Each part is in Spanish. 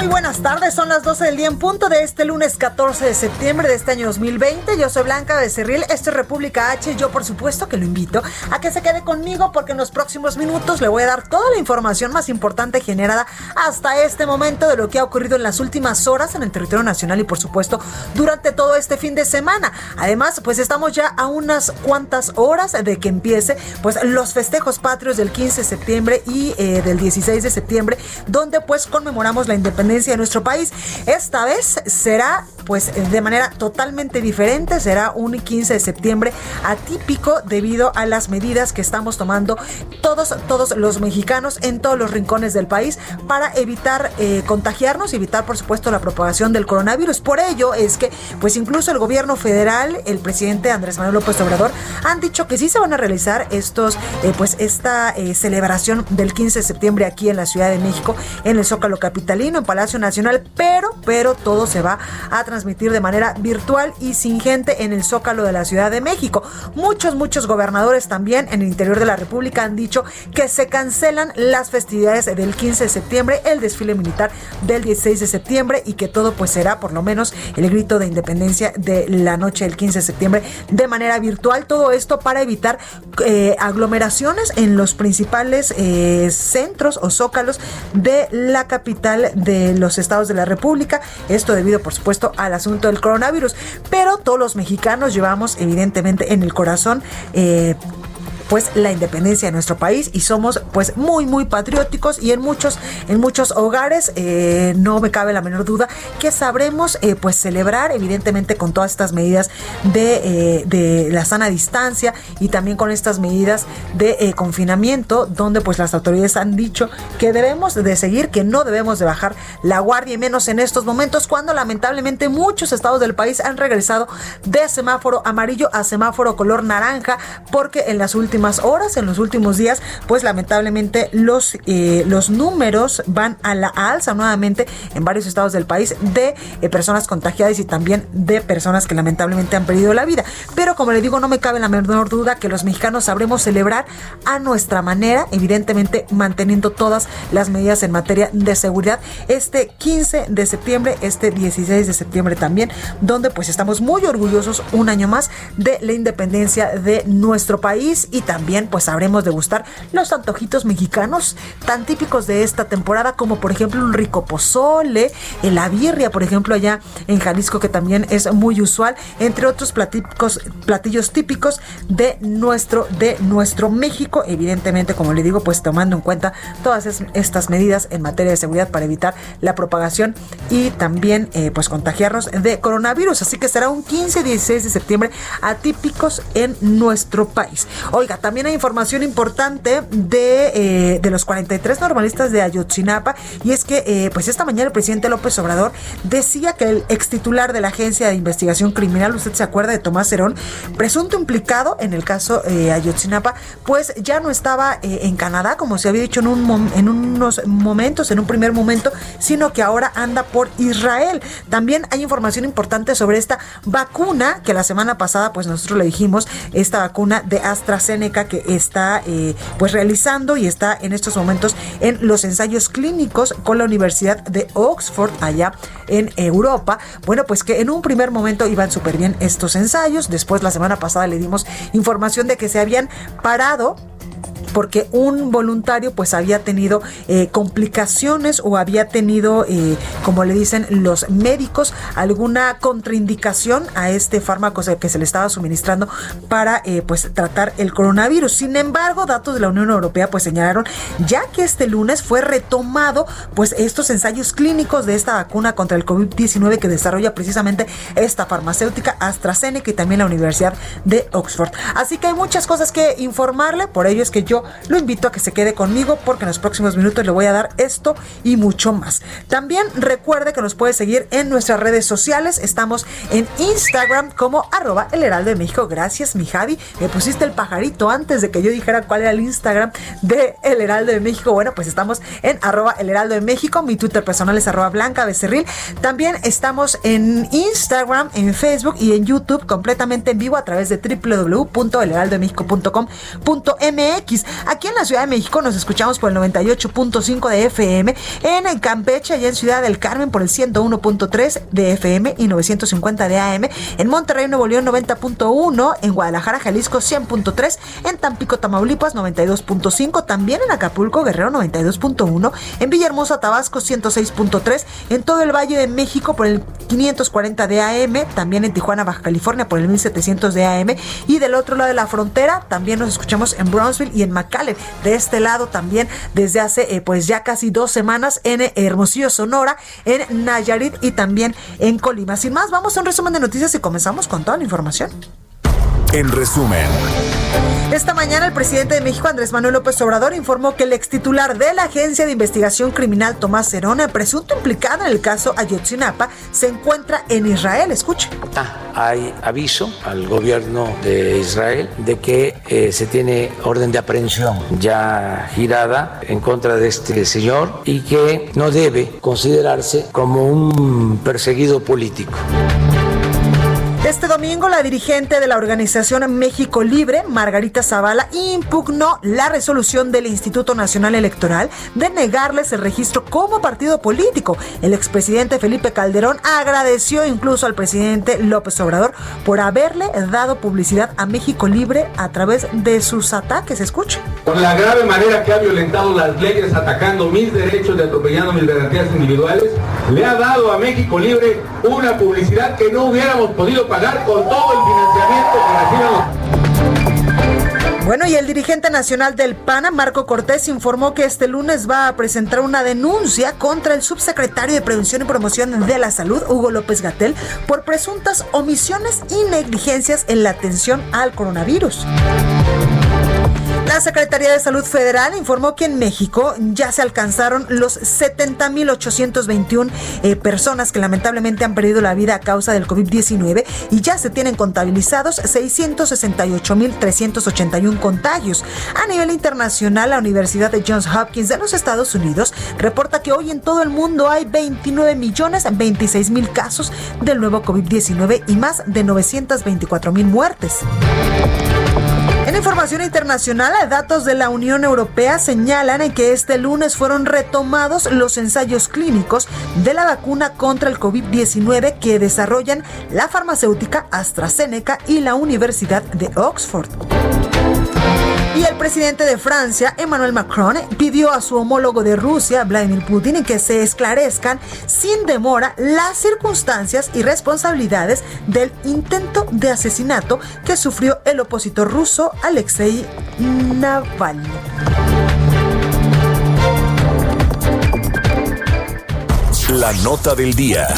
Muy buenas tardes. Son las 12 del día en punto de este lunes 14 de septiembre de este año 2020. Yo soy Blanca Becerril, esto es República H. Yo, por supuesto, que lo invito a que se quede conmigo porque en los próximos minutos le voy a dar toda la información más importante generada hasta este momento de lo que ha ocurrido en las últimas horas en el territorio nacional y, por supuesto, durante todo este fin de semana. Además, pues estamos ya a unas cuantas horas de que empiece pues los festejos patrios del 15 de septiembre y eh, del 16 de septiembre, donde pues conmemoramos la independencia de nuestro país. Esta vez será pues de manera totalmente diferente, será un 15 de septiembre atípico debido a las medidas que estamos tomando todos, todos los mexicanos en todos los rincones del país para evitar eh, contagiarnos y evitar por supuesto la propagación del coronavirus. Por ello es que pues incluso el gobierno federal, el presidente Andrés Manuel López Obrador han dicho que sí se van a realizar estos eh, pues esta eh, celebración del 15 de septiembre aquí en la Ciudad de México en el Zócalo capitalino en Palacio Nacional, pero pero todo se va a transmitir de manera virtual y sin gente en el Zócalo de la Ciudad de México. Muchos, muchos gobernadores también en el interior de la República han dicho que se cancelan las festividades del 15 de septiembre, el desfile militar del 16 de septiembre y que todo pues será por lo menos el grito de independencia de la noche del 15 de septiembre de manera virtual. Todo esto para evitar eh, aglomeraciones en los principales eh, centros o zócalos de la capital de los estados de la República. Esto debido por supuesto al asunto del coronavirus. Pero todos los mexicanos llevamos evidentemente en el corazón eh, pues la independencia de nuestro país y somos pues muy muy patrióticos y en muchos en muchos hogares eh, no me cabe la menor duda que sabremos eh, pues celebrar evidentemente con todas estas medidas de, eh, de, la sana distancia y también con estas medidas de confinamiento donde pues las autoridades han dicho que debemos de seguir que no debemos de bajar la guardia y menos en estos momentos cuando lamentablemente muchos estados del país han regresado de semáforo amarillo a semáforo color naranja porque en las últimas horas, en los últimos días, pues lamentablemente los, eh, los números van a la alza nuevamente en varios estados del país de eh, personas contagiadas y también de personas que lamentablemente han perdido la vida. Pero como le digo, no me cabe la menor duda que los mexicanos sabremos celebrar a nuestra manera, evidentemente manteniendo todas las medidas en materia de seguridad este 15 de septiembre, este 16 de septiembre también, donde pues estamos muy orgullosos un año más de la independencia de nuestro país y también pues sabremos degustar los antojitos mexicanos tan típicos de esta temporada como por ejemplo un rico pozole, la birria por ejemplo allá en Jalisco que también es muy usual, entre otros platillos, platillos típicos de nuestro, de nuestro México, evidentemente como le digo pues tomando en cuenta todas estas medidas en materia de seguridad para evitar la propagación y también eh, pues contagiarnos de coronavirus, así que será un 15-16 de septiembre atípicos en nuestro país. También hay información importante de, eh, de los 43 normalistas de Ayotzinapa y es que eh, pues esta mañana el presidente López Obrador decía que el ex titular de la Agencia de Investigación Criminal, usted se acuerda de Tomás Herón, presunto implicado en el caso eh, Ayotzinapa, pues ya no estaba eh, en Canadá como se había dicho en, un, en unos momentos, en un primer momento, sino que ahora anda por Israel. También hay información importante sobre esta vacuna que la semana pasada pues nosotros le dijimos, esta vacuna de AstraZeneca que está eh, pues realizando y está en estos momentos en los ensayos clínicos con la Universidad de Oxford allá en Europa. Bueno, pues que en un primer momento iban súper bien estos ensayos. Después la semana pasada le dimos información de que se habían parado porque un voluntario pues había tenido eh, complicaciones o había tenido, eh, como le dicen los médicos, alguna contraindicación a este fármaco que se le estaba suministrando para eh, pues tratar el coronavirus. Sin embargo, datos de la Unión Europea pues señalaron ya que este lunes fue retomado pues estos ensayos clínicos de esta vacuna contra el COVID-19 que desarrolla precisamente esta farmacéutica AstraZeneca y también la Universidad de Oxford. Así que hay muchas cosas que informarle, por ello es que yo lo invito a que se quede conmigo porque en los próximos minutos le voy a dar esto y mucho más. También recuerde que nos puede seguir en nuestras redes sociales. Estamos en Instagram como arroba el heraldo de México. Gracias, mi Javi. Me pusiste el pajarito antes de que yo dijera cuál era el Instagram de El Heraldo de México. Bueno, pues estamos en arroba el heraldo de México. Mi Twitter personal es arroba blanca becerril. También estamos en Instagram, en Facebook y en YouTube completamente en vivo a través de www.elheraldodemexico.com.mx. Aquí en la Ciudad de México nos escuchamos por el 98.5 de FM, en Campeche y en Ciudad del Carmen por el 101.3 de FM y 950 de AM, en Monterrey, Nuevo León 90.1, en Guadalajara, Jalisco 100.3, en Tampico, Tamaulipas 92.5, también en Acapulco, Guerrero 92.1, en Villahermosa, Tabasco 106.3, en todo el Valle de México por el 540 de AM, también en Tijuana, Baja California por el 1700 de AM y del otro lado de la frontera también nos escuchamos en Brownsville y en McAllen. De este lado también desde hace eh, pues ya casi dos semanas en eh, Hermosillo, Sonora, en Nayarit y también en Colima. Sin más, vamos a un resumen de noticias y comenzamos con toda la información. En resumen. Esta mañana el presidente de México, Andrés Manuel López Obrador, informó que el ex titular de la Agencia de Investigación Criminal, Tomás Cerona, presunto implicado en el caso Ayotzinapa, se encuentra en Israel. Escuche. Ah, hay aviso al gobierno de Israel de que eh, se tiene orden de aprehensión ya girada en contra de este señor y que no debe considerarse como un perseguido político. Este domingo, la dirigente de la organización México Libre, Margarita Zavala, impugnó la resolución del Instituto Nacional Electoral de negarles el registro como partido político. El expresidente Felipe Calderón agradeció incluso al presidente López Obrador por haberle dado publicidad a México Libre a través de sus ataques. Escuche. Con la grave manera que ha violentado las leyes atacando mis derechos y atropellando mis garantías individuales, le ha dado a México Libre una publicidad que no hubiéramos podido pagar con todo el financiamiento que Bueno, y el dirigente nacional del PANA, Marco Cortés, informó que este lunes va a presentar una denuncia contra el subsecretario de Prevención y Promoción de la Salud, Hugo López Gatel, por presuntas omisiones y negligencias en la atención al coronavirus. La Secretaría de Salud Federal informó que en México ya se alcanzaron los 70.821 eh, personas que lamentablemente han perdido la vida a causa del COVID-19 y ya se tienen contabilizados 668.381 contagios. A nivel internacional, la Universidad de Johns Hopkins de los Estados Unidos reporta que hoy en todo el mundo hay 29 millones 26 mil casos del nuevo COVID-19 y más de 924 mil muertes. En información internacional, datos de la Unión Europea señalan que este lunes fueron retomados los ensayos clínicos de la vacuna contra el COVID-19 que desarrollan la farmacéutica AstraZeneca y la Universidad de Oxford. Y el presidente de Francia, Emmanuel Macron, pidió a su homólogo de Rusia, Vladimir Putin, que se esclarezcan sin demora las circunstancias y responsabilidades del intento de asesinato que sufrió el opositor ruso Alexei Navalny. La nota del día.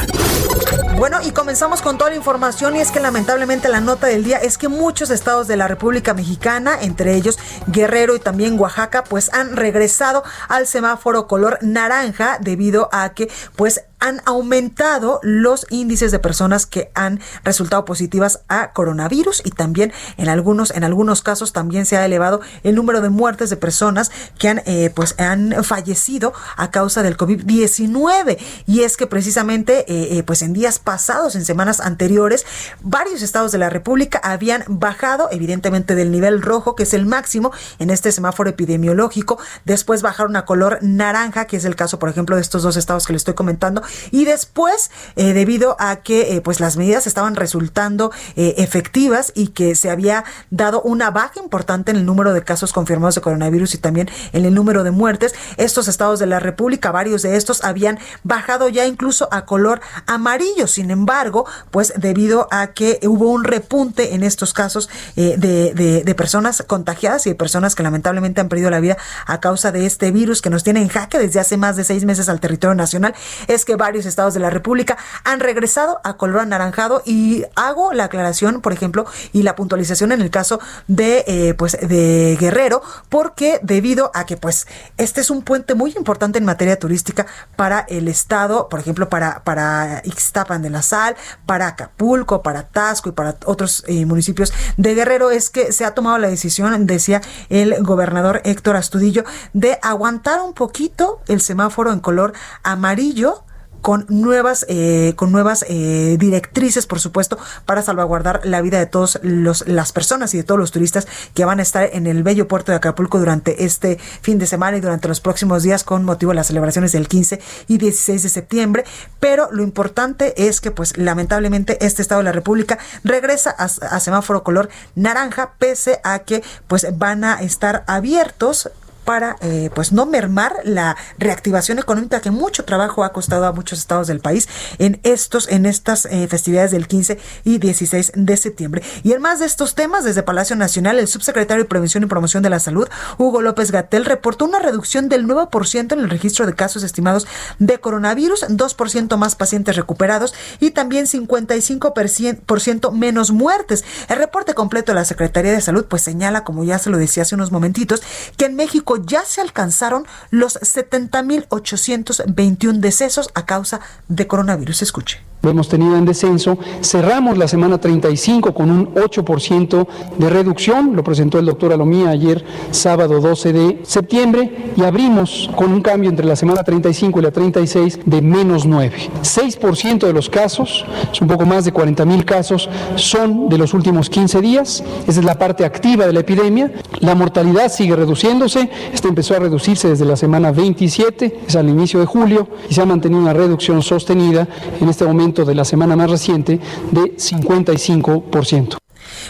Bueno, y comenzamos con toda la información y es que lamentablemente la nota del día es que muchos estados de la República Mexicana, entre ellos Guerrero y también Oaxaca, pues han regresado al semáforo color naranja debido a que pues han aumentado los índices de personas que han resultado positivas a coronavirus y también en algunos en algunos casos también se ha elevado el número de muertes de personas que han eh, pues han fallecido a causa del COVID-19 y es que precisamente eh, eh, pues en días pasados en semanas anteriores varios estados de la República habían bajado evidentemente del nivel rojo que es el máximo en este semáforo epidemiológico. Después bajaron a color naranja que es el caso por ejemplo de estos dos estados que le estoy comentando y después, eh, debido a que pues las medidas estaban resultando efectivas y que se había dado una baja importante en el número de casos confirmados de coronavirus y también en el número de muertes, estos estados de la República, varios de estos habían bajado ya incluso a color amarillo. Sin embargo, pues debido a que hubo un repunte en estos casos de, de, de personas contagiadas y de personas que lamentablemente han perdido la vida a causa de este virus que nos tiene en jaque desde hace más de seis meses al territorio nacional, es que varios estados de la República han regresado a color anaranjado y hago la aclaración, por ejemplo, y la puntualización en el caso de, eh, pues, de Guerrero, porque debido a que, pues, este es un puente muy importante en materia turística para el estado, por ejemplo, para, para Ixtapan de la Sal, para Acapulco, para Tasco y para otros eh, municipios de Guerrero, es que se ha tomado la decisión, decía el gobernador Héctor Astudillo, de aguantar un poquito el semáforo en color amarillo con nuevas, eh, con nuevas eh, directrices, por supuesto, para salvaguardar la vida de todas las personas y de todos los turistas que van a estar en el bello puerto de Acapulco durante este fin de semana y durante los próximos días con motivo de las celebraciones del 15 y 16 de septiembre. Pero lo importante es que, pues, lamentablemente, este estado de la República regresa a, a semáforo color naranja, pese a que, pues, van a estar abiertos para eh, pues no mermar la reactivación económica que mucho trabajo ha costado a muchos estados del país en estos en estas eh, festividades del 15 y 16 de septiembre. Y en más de estos temas, desde Palacio Nacional, el subsecretario de Prevención y Promoción de la Salud, Hugo López Gatel, reportó una reducción del 9% en el registro de casos estimados de coronavirus, 2% más pacientes recuperados y también 55% menos muertes. El reporte completo de la Secretaría de Salud pues señala, como ya se lo decía hace unos momentitos, que en México ya se alcanzaron los 70.821 decesos a causa de coronavirus. Escuche lo hemos tenido en descenso. Cerramos la semana 35 con un 8% de reducción, lo presentó el doctor Alomía ayer, sábado 12 de septiembre, y abrimos con un cambio entre la semana 35 y la 36 de menos 9. 6% de los casos, es un poco más de 40 mil casos, son de los últimos 15 días, esa es la parte activa de la epidemia. La mortalidad sigue reduciéndose, esta empezó a reducirse desde la semana 27, es al inicio de julio, y se ha mantenido una reducción sostenida en este momento de la semana más reciente de 55%.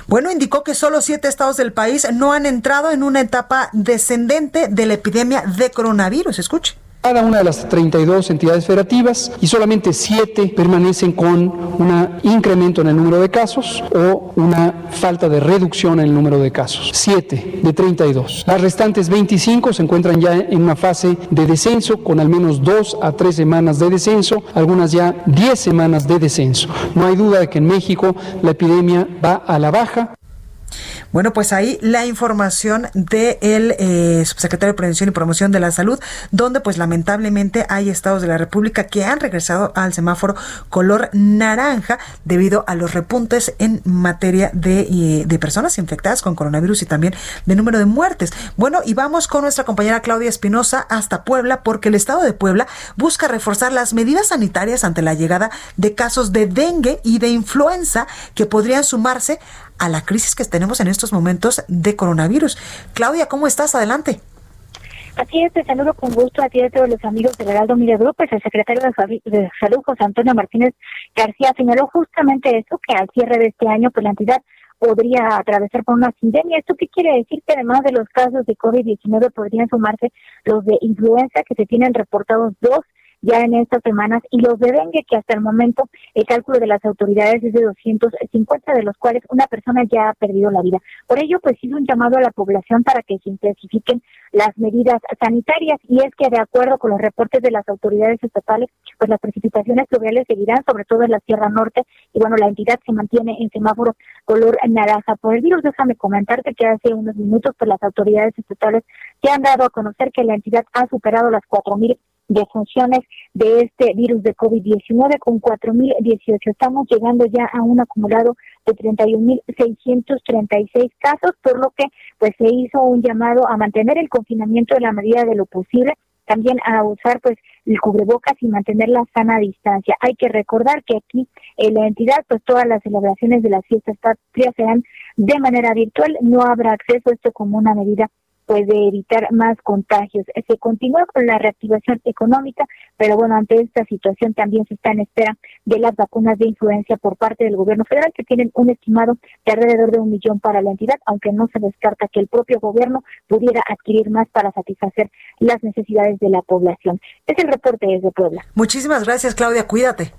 Bueno, indicó que solo siete estados del país no han entrado en una etapa descendente de la epidemia de coronavirus. Escuche cada una de las 32 entidades federativas y solamente 7 permanecen con un incremento en el número de casos o una falta de reducción en el número de casos. 7 de 32. Las restantes 25 se encuentran ya en una fase de descenso con al menos 2 a 3 semanas de descenso, algunas ya 10 semanas de descenso. No hay duda de que en México la epidemia va a la baja. Bueno, pues ahí la información del eh, subsecretario de Prevención y Promoción de la Salud, donde pues lamentablemente hay estados de la República que han regresado al semáforo color naranja debido a los repuntes en materia de, eh, de personas infectadas con coronavirus y también de número de muertes. Bueno, y vamos con nuestra compañera Claudia Espinosa hasta Puebla porque el estado de Puebla busca reforzar las medidas sanitarias ante la llegada de casos de dengue y de influenza que podrían sumarse a la crisis que tenemos en estos momentos de coronavirus. Claudia, ¿cómo estás? Adelante. Así es, te saludo con gusto a ti y a todos los amigos del Heraldo Media Group. Pues el secretario de Salud, José Antonio Martínez García, señaló justamente eso, que al cierre de este año, pues la entidad podría atravesar por una pandemia. ¿Esto qué quiere decir? Que además de los casos de COVID-19 podrían sumarse los de influenza, que se tienen reportados dos ya en estas semanas y los de dengue que hasta el momento el cálculo de las autoridades es de 250 de los cuales una persona ya ha perdido la vida. Por ello pues hizo un llamado a la población para que se intensifiquen las medidas sanitarias y es que de acuerdo con los reportes de las autoridades estatales pues las precipitaciones pluviales seguirán sobre todo en la Sierra Norte y bueno la entidad se mantiene en semáforo color naranja por el virus. Déjame comentarte que hace unos minutos pues las autoridades estatales se han dado a conocer que la entidad ha superado las 4.000 funciones de este virus de COVID-19 con 4.018. Estamos llegando ya a un acumulado de 31.636 casos, por lo que pues se hizo un llamado a mantener el confinamiento en la medida de lo posible, también a usar pues el cubrebocas y mantener la sana distancia. Hay que recordar que aquí en la entidad pues todas las celebraciones de las fiestas patrias serán de manera virtual, no habrá acceso esto como una medida pues de evitar más contagios. Se continúa con la reactivación económica, pero bueno, ante esta situación también se está en espera de las vacunas de influencia por parte del gobierno federal, que tienen un estimado de alrededor de un millón para la entidad, aunque no se descarta que el propio gobierno pudiera adquirir más para satisfacer las necesidades de la población. Es el reporte desde Puebla. Muchísimas gracias, Claudia. Cuídate.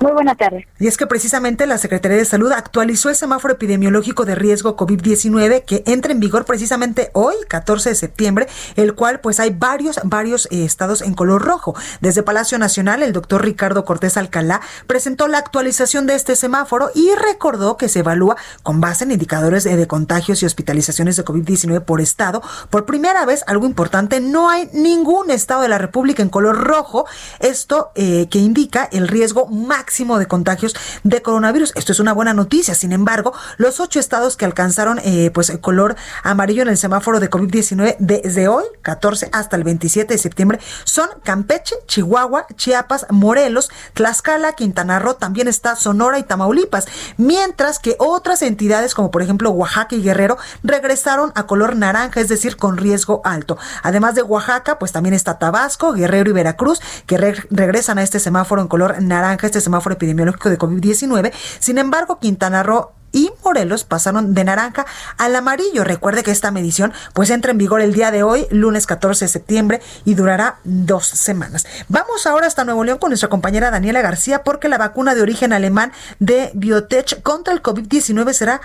Muy buena tarde. Y es que precisamente la Secretaría de Salud actualizó el semáforo epidemiológico de riesgo COVID-19 que entra en vigor precisamente hoy, 14 de septiembre, el cual pues hay varios, varios eh, estados en color rojo. Desde Palacio Nacional, el doctor Ricardo Cortés Alcalá presentó la actualización de este semáforo y recordó que se evalúa con base en indicadores de, de contagios y hospitalizaciones de COVID-19 por estado. Por primera vez, algo importante, no hay ningún estado de la República en color rojo. Esto eh, que indica el riesgo máximo máximo de contagios de coronavirus. Esto es una buena noticia. Sin embargo, los ocho estados que alcanzaron eh, pues color amarillo en el semáforo de COVID-19 desde hoy, 14 hasta el 27 de septiembre, son Campeche, Chihuahua, Chiapas, Morelos, Tlaxcala, Quintana Roo, también está Sonora y Tamaulipas. Mientras que otras entidades como por ejemplo Oaxaca y Guerrero regresaron a color naranja, es decir, con riesgo alto. Además de Oaxaca, pues también está Tabasco, Guerrero y Veracruz, que regresan a este semáforo en color naranja, este semáforo epidemiológico de COVID-19. Sin embargo, Quintana Roo y Morelos pasaron de naranja al amarillo. Recuerde que esta medición pues entra en vigor el día de hoy, lunes 14 de septiembre, y durará dos semanas. Vamos ahora hasta Nuevo León con nuestra compañera Daniela García porque la vacuna de origen alemán de Biotech contra el COVID-19 será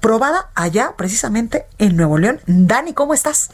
probada allá precisamente en Nuevo León. Dani, ¿cómo estás?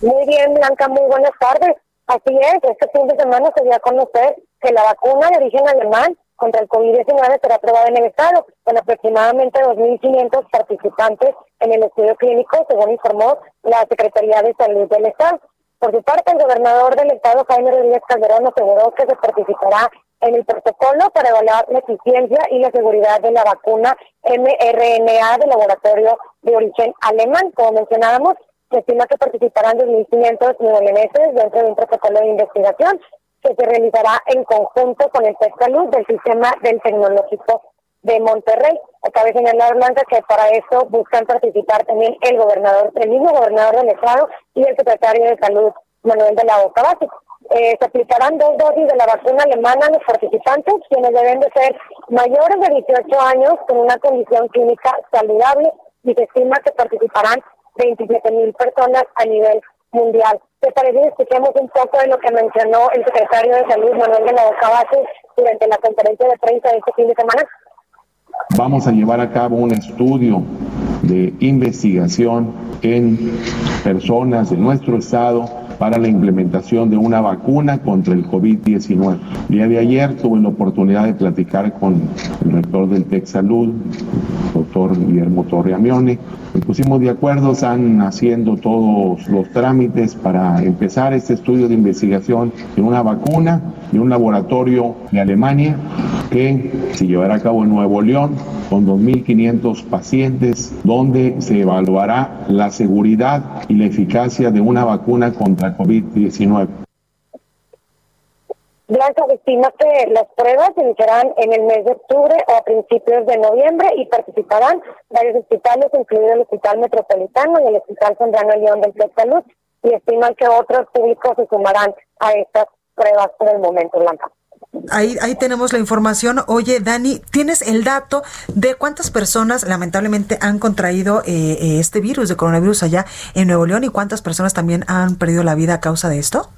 Muy bien, Blanca, muy buenas tardes. Así es, este fin de semana se dio a conocer que la vacuna de origen alemán contra el COVID-19 será aprobada en el Estado, con aproximadamente 2.500 participantes en el estudio clínico, según informó la Secretaría de Salud del Estado. Por su parte, el gobernador del Estado, Jaime Rodríguez Calderón, aseguró que se participará en el protocolo para evaluar la eficiencia y la seguridad de la vacuna mRNA del laboratorio de origen alemán. Como mencionábamos, se estima que participarán 2.500 neoleneses dentro de un protocolo de investigación que se realizará en conjunto con el Salud del Sistema del Tecnológico de Monterrey. Cabe señalar, Blanca, que para eso buscan participar también el gobernador, el mismo gobernador del Estado y el secretario de Salud, Manuel de la Boca Básico. Eh, se aplicarán dos dosis de la vacuna alemana a los participantes, quienes deben de ser mayores de 18 años con una condición clínica saludable y se estima que participarán 27 mil personas a nivel mundial. ¿Te parece que escuchemos un poco de lo que mencionó el secretario de Salud, Manuel de la Boca durante la conferencia de prensa de este fin de semana? Vamos a llevar a cabo un estudio de investigación en personas de nuestro estado para la implementación de una vacuna contra el COVID-19. El día de ayer tuve la oportunidad de platicar con el rector del TEC Salud, doctor Guillermo Torreamione. Nos pusimos de acuerdo, están haciendo todos los trámites para empezar este estudio de investigación de una vacuna de un laboratorio de Alemania que se llevará a cabo en Nuevo León con 2.500 pacientes, donde se evaluará la seguridad y la eficacia de una vacuna contra COVID-19. Blanca estima que las pruebas se iniciarán en el mes de octubre o a principios de noviembre y participarán varios hospitales, incluido el Hospital Metropolitano y el Hospital Sandrano León del Club Salud, y estiman que otros públicos se sumarán a estas pruebas por el momento, Blanca. Ahí, ahí tenemos la información. Oye, Dani, ¿tienes el dato de cuántas personas lamentablemente han contraído eh, eh, este virus de coronavirus allá en Nuevo León y cuántas personas también han perdido la vida a causa de esto?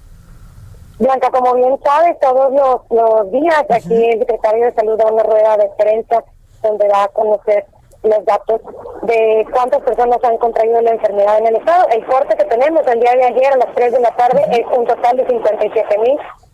Blanca, como bien sabes, todos los, días aquí el secretario de Salud da una rueda de prensa donde da a conocer los datos de cuántas personas han contraído la enfermedad en el estado. El corte que tenemos el día de ayer a las 3 de la tarde es un total de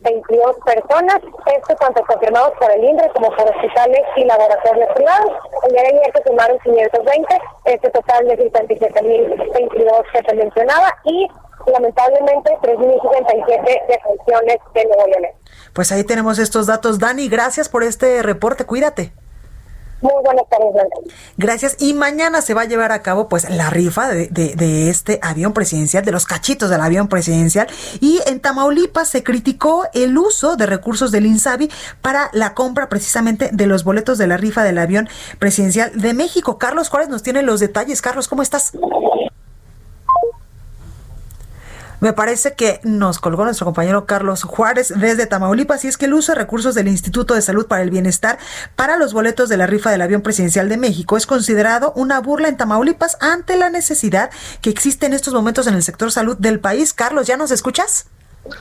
57.022 personas. Esto tanto confirmados por el INDRE como por hospitales y laboratorios privados. El día de ayer se sumaron 520, este total de 57.022 que se mencionaba y lamentablemente 3.067 defunciones de Nuevo León. Pues ahí tenemos estos datos. Dani, gracias por este reporte. Cuídate. Muy buenas tardes, Gracias. Y mañana se va a llevar a cabo pues la rifa de, de, este avión presidencial, de los cachitos del avión presidencial. Y en Tamaulipas se criticó el uso de recursos del INSABI para la compra precisamente de los boletos de la rifa del avión presidencial de México. Carlos Juárez nos tiene los detalles. Carlos, ¿cómo estás? Me parece que nos colgó nuestro compañero Carlos Juárez desde Tamaulipas y es que el uso de recursos del Instituto de Salud para el Bienestar para los boletos de la rifa del avión presidencial de México es considerado una burla en Tamaulipas ante la necesidad que existe en estos momentos en el sector salud del país. Carlos, ¿ya nos escuchas?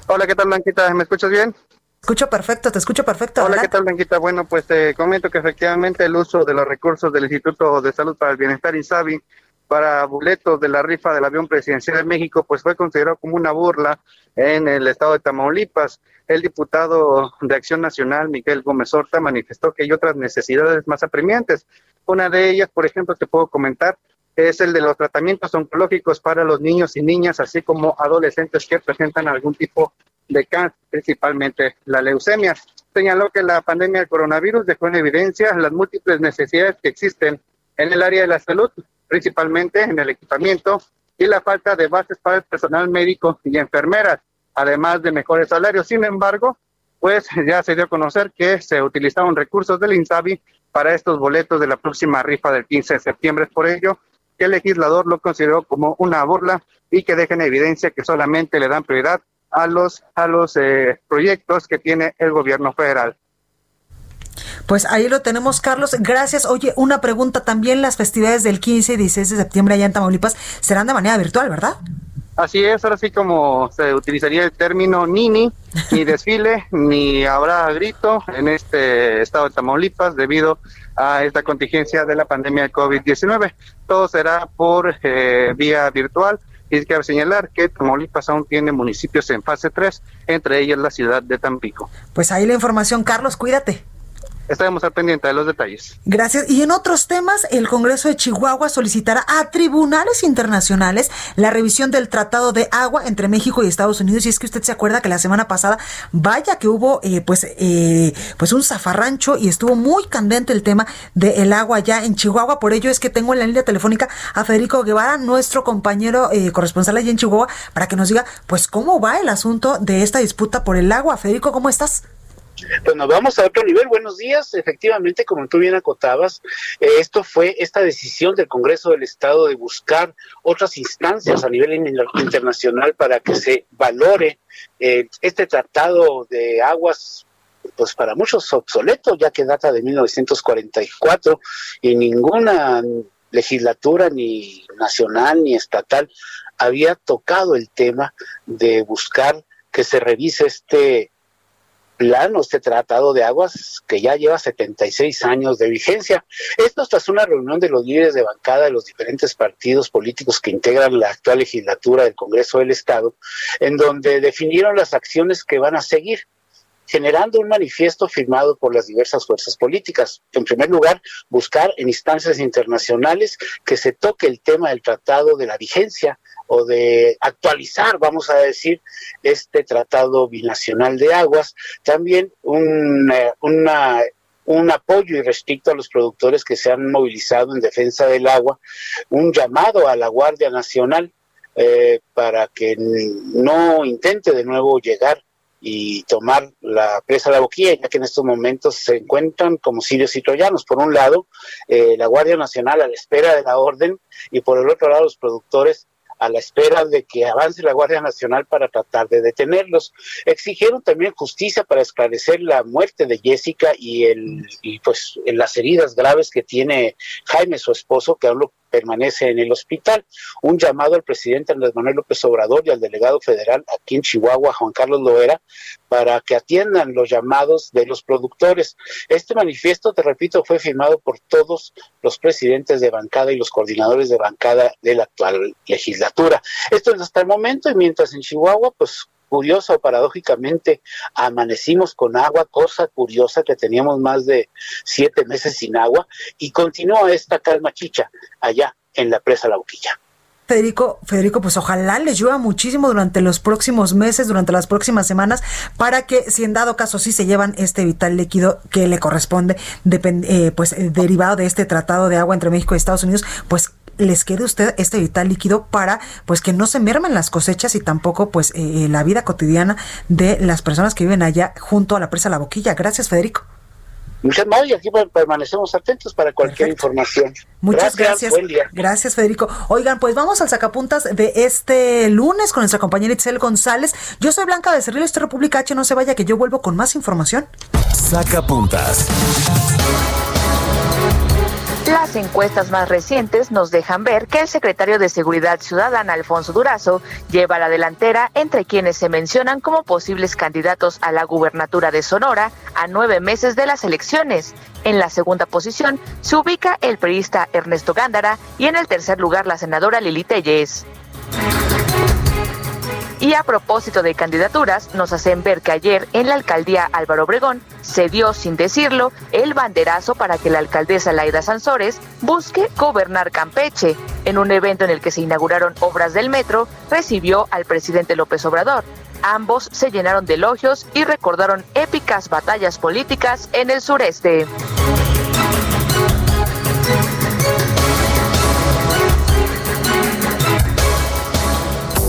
Hola, ¿qué tal, Blanquita? ¿Me escuchas bien? Escucho perfecto, te escucho perfecto. Hola, ¿qué tal, Blanquita? Bueno, pues te comento que efectivamente el uso de los recursos del Instituto de Salud para el Bienestar, INSABI, para boletos de la rifa del avión presidencial de México, pues fue considerado como una burla en el estado de Tamaulipas. El diputado de Acción Nacional, Miguel Gómez Horta, manifestó que hay otras necesidades más apremiantes. Una de ellas, por ejemplo, te puedo comentar, es el de los tratamientos oncológicos para los niños y niñas, así como adolescentes que presentan algún tipo de cáncer, principalmente la leucemia. Señaló que la pandemia del coronavirus dejó en evidencia las múltiples necesidades que existen en el área de la salud, principalmente en el equipamiento y la falta de bases para el personal médico y enfermeras, además de mejores salarios. Sin embargo, pues ya se dio a conocer que se utilizaron recursos del INSABI para estos boletos de la próxima rifa del 15 de septiembre. Por ello, que el legislador lo consideró como una burla y que deja en evidencia que solamente le dan prioridad a los, a los eh, proyectos que tiene el gobierno federal. Pues ahí lo tenemos, Carlos. Gracias. Oye, una pregunta también. Las festividades del 15 y 16 de septiembre allá en Tamaulipas serán de manera virtual, ¿verdad? Así es, ahora sí como se utilizaría el término nini, ni desfile, ni habrá grito en este estado de Tamaulipas debido a esta contingencia de la pandemia de COVID-19. Todo será por eh, vía virtual y cabe señalar que Tamaulipas aún tiene municipios en fase 3, entre ellas la ciudad de Tampico. Pues ahí la información, Carlos, cuídate. Estaremos al pendiente de los detalles. Gracias. Y en otros temas, el Congreso de Chihuahua solicitará a tribunales internacionales la revisión del Tratado de Agua entre México y Estados Unidos. Y es que usted se acuerda que la semana pasada, vaya que hubo eh, pues, eh, pues un zafarrancho y estuvo muy candente el tema del agua allá en Chihuahua. Por ello es que tengo en la línea telefónica a Federico Guevara, nuestro compañero eh, corresponsal allá en Chihuahua, para que nos diga pues cómo va el asunto de esta disputa por el agua. Federico, ¿cómo estás? Pues nos vamos a otro nivel. Buenos días. Efectivamente, como tú bien acotabas, eh, esto fue esta decisión del Congreso del Estado de buscar otras instancias a nivel internacional para que se valore eh, este tratado de aguas pues para muchos obsoleto, ya que data de 1944 y ninguna legislatura ni nacional ni estatal había tocado el tema de buscar que se revise este plano este tratado de aguas que ya lleva 76 años de vigencia. Esto tras una reunión de los líderes de bancada de los diferentes partidos políticos que integran la actual legislatura del Congreso del Estado, en donde definieron las acciones que van a seguir generando un manifiesto firmado por las diversas fuerzas políticas. En primer lugar, buscar en instancias internacionales que se toque el tema del tratado de la vigencia o de actualizar, vamos a decir, este tratado binacional de aguas. También un, eh, un apoyo irrestricto a los productores que se han movilizado en defensa del agua, un llamado a la Guardia Nacional eh, para que no intente de nuevo llegar y tomar la presa de la boquilla, ya que en estos momentos se encuentran como sirios y troyanos. Por un lado, eh, la Guardia Nacional a la espera de la orden y por el otro lado los productores a la espera de que avance la Guardia Nacional para tratar de detenerlos. Exigieron también justicia para esclarecer la muerte de Jessica y el y pues las heridas graves que tiene Jaime, su esposo, que aún permanece en el hospital. Un llamado al presidente Andrés Manuel López Obrador y al delegado federal aquí en Chihuahua, Juan Carlos Loera, para que atiendan los llamados de los productores. Este manifiesto, te repito, fue firmado por todos los presidentes de bancada y los coordinadores de bancada de la actual legislatura. Esto es hasta el momento y mientras en Chihuahua, pues curioso, paradójicamente, amanecimos con agua, cosa curiosa que teníamos más de siete meses sin agua, y continúa esta calma chicha allá en la presa La Boquilla. Federico, Federico, pues ojalá les llueva muchísimo durante los próximos meses, durante las próximas semanas, para que si en dado caso sí se llevan este vital líquido que le corresponde, eh, pues eh, derivado de este tratado de agua entre México y Estados Unidos, pues les quede usted este vital líquido para pues que no se mermen las cosechas y tampoco pues eh, la vida cotidiana de las personas que viven allá junto a la presa La Boquilla. Gracias, Federico. Muchas no, y aquí permanecemos atentos para cualquier información. Muchas gracias. Gracias, Federico. Oigan, pues vamos al sacapuntas de este lunes con nuestra compañera Itzel González. Yo soy Blanca Becerril, esto República H, no se vaya que yo vuelvo con más información. Sacapuntas. Las encuestas más recientes nos dejan ver que el secretario de Seguridad Ciudadana, Alfonso Durazo, lleva la delantera entre quienes se mencionan como posibles candidatos a la gubernatura de Sonora a nueve meses de las elecciones. En la segunda posición se ubica el periodista Ernesto Gándara y en el tercer lugar la senadora Lili Telles. Y a propósito de candidaturas, nos hacen ver que ayer en la alcaldía Álvaro Obregón se dio, sin decirlo, el banderazo para que la alcaldesa Laida Sansores busque gobernar Campeche. En un evento en el que se inauguraron obras del metro, recibió al presidente López Obrador. Ambos se llenaron de elogios y recordaron épicas batallas políticas en el sureste.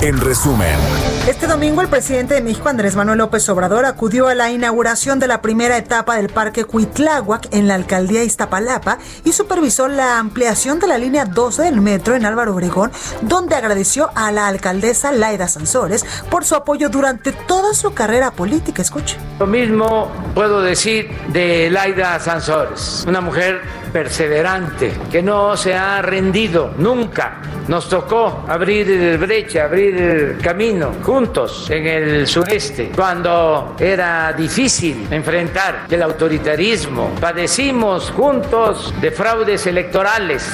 En resumen. Este domingo el presidente de México, Andrés Manuel López Obrador, acudió a la inauguración de la primera etapa del Parque Cuitláhuac en la alcaldía Iztapalapa y supervisó la ampliación de la línea 12 del metro en Álvaro Obregón, donde agradeció a la alcaldesa Laida Sansores por su apoyo durante toda su carrera política. Escuche. Lo mismo puedo decir de Laida Sansores, una mujer perseverante que no se ha rendido nunca. Nos tocó abrir brecha, abrir camino en el sureste, cuando era difícil enfrentar el autoritarismo. Padecimos juntos de fraudes electorales.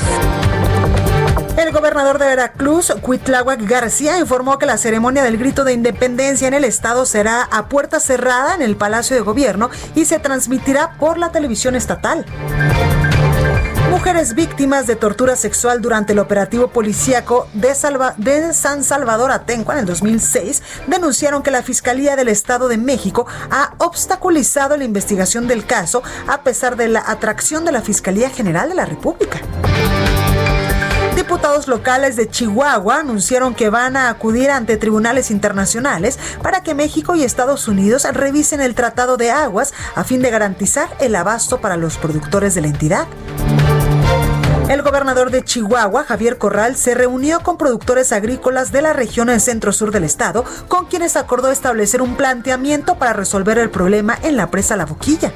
El gobernador de Veracruz, Cuitláhuac García, informó que la ceremonia del grito de independencia en el estado será a puerta cerrada en el Palacio de Gobierno y se transmitirá por la televisión estatal. Mujeres víctimas de tortura sexual durante el operativo policíaco de, San Salvador Atenco en el 2006 denunciaron que la Fiscalía del Estado de México ha obstaculizado la investigación del caso a pesar de la atracción de la Fiscalía General de la República. Diputados locales de Chihuahua anunciaron que van a acudir ante tribunales internacionales para que México y Estados Unidos revisen el Tratado de Aguas a fin de garantizar el abasto para los productores de la entidad. El gobernador de Chihuahua, Javier Corral, se reunió con productores agrícolas de la región en centro-sur del estado, con quienes acordó establecer un planteamiento para resolver el problema en la presa La Boquilla.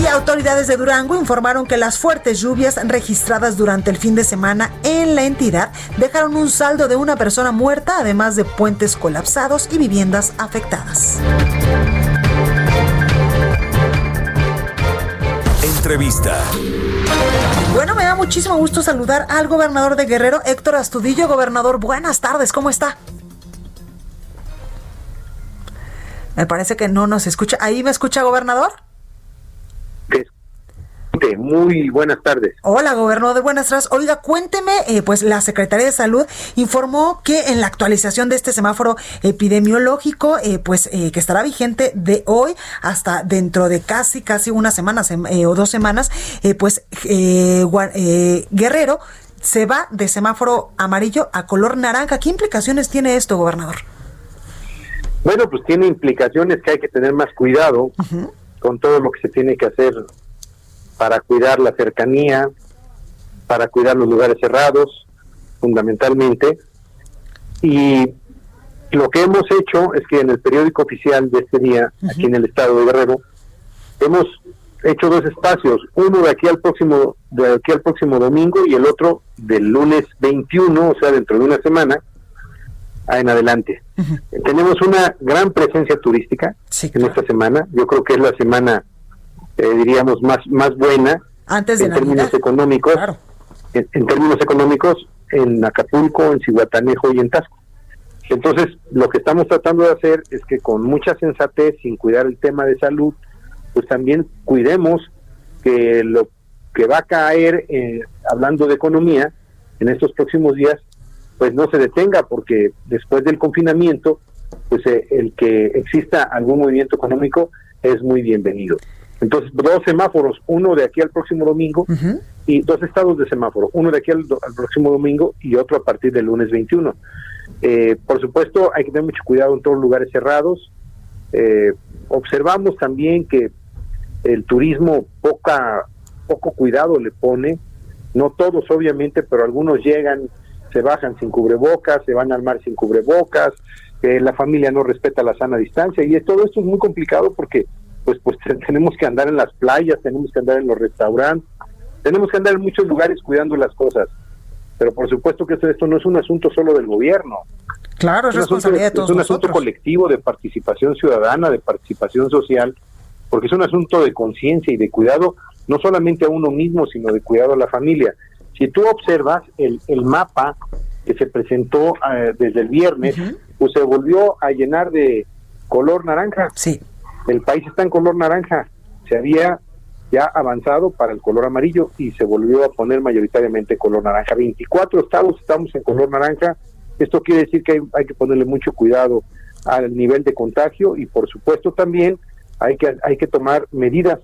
Y autoridades de Durango informaron que las fuertes lluvias registradas durante el fin de semana en la entidad dejaron un saldo de una persona muerta, además de puentes colapsados y viviendas afectadas. Entrevista. Bueno, me da muchísimo gusto saludar al gobernador de Guerrero, Héctor Astudillo. Gobernador, buenas tardes, ¿cómo está? Me parece que no nos escucha. ¿Ahí me escucha, gobernador? Muy buenas tardes. Hola, gobernador de Buenas tardes. Oiga, cuénteme, eh, pues la Secretaría de Salud informó que en la actualización de este semáforo epidemiológico, eh, pues eh, que estará vigente de hoy hasta dentro de casi, casi una semana o dos semanas, pues Guerrero se va de semáforo amarillo a color naranja. ¿Qué implicaciones tiene esto, gobernador? Bueno, pues tiene implicaciones que hay que tener más cuidado con todo lo que se tiene que hacer para cuidar la cercanía, para cuidar los lugares cerrados, fundamentalmente. Y lo que hemos hecho es que en el periódico oficial de este día, aquí en el estado de Guerrero, hemos hecho dos espacios, uno de aquí al próximo de aquí al próximo domingo y el otro del lunes 21, o sea, dentro de una semana, en adelante. Tenemos una gran presencia turística en esta semana. Yo creo que es la semana, eh, diríamos, más, más buena Antes de en términos económicos. En, en, términos económicos, en Acapulco, en Cihuatanejo y en Tasco. Entonces, lo que estamos tratando de hacer es que con mucha sensatez, sin cuidar el tema de salud, pues también cuidemos que lo que va a caer, eh, hablando de economía, en estos próximos días, pues no se detenga, porque después del confinamiento, pues eh, el que exista algún movimiento económico es muy bienvenido. Entonces, dos semáforos, uno de aquí al próximo domingo y dos estados de semáforo, uno de aquí al, próximo domingo y otro a partir del lunes 21. Eh, por supuesto, hay que tener mucho cuidado en todos los lugares cerrados. Eh, observamos también que el turismo poca, poco cuidado le pone, no todos obviamente, pero algunos llegan, se bajan sin cubrebocas, se van al mar sin cubrebocas, eh, la familia no respeta la sana distancia y todo esto es muy complicado porque pues pues tenemos que andar en las playas, tenemos que andar en los restaurantes, tenemos que andar en muchos lugares cuidando las cosas. Pero por supuesto que esto, no es un asunto solo del gobierno. Claro, es, responsabilidad de todos Es un asunto colectivo de participación ciudadana, de participación social, porque es un asunto de conciencia y de cuidado no solamente a uno mismo, sino de cuidado a la familia. Si tú observas el, el mapa que se presentó eh, desde el viernes, pues se volvió a llenar de color naranja. Sí el país está en color naranja, se había ya avanzado para el color amarillo y se volvió a poner mayoritariamente color naranja. 24 estados estamos en color naranja, esto quiere decir que hay, que ponerle mucho cuidado al nivel de contagio y por supuesto también hay que, hay que tomar medidas.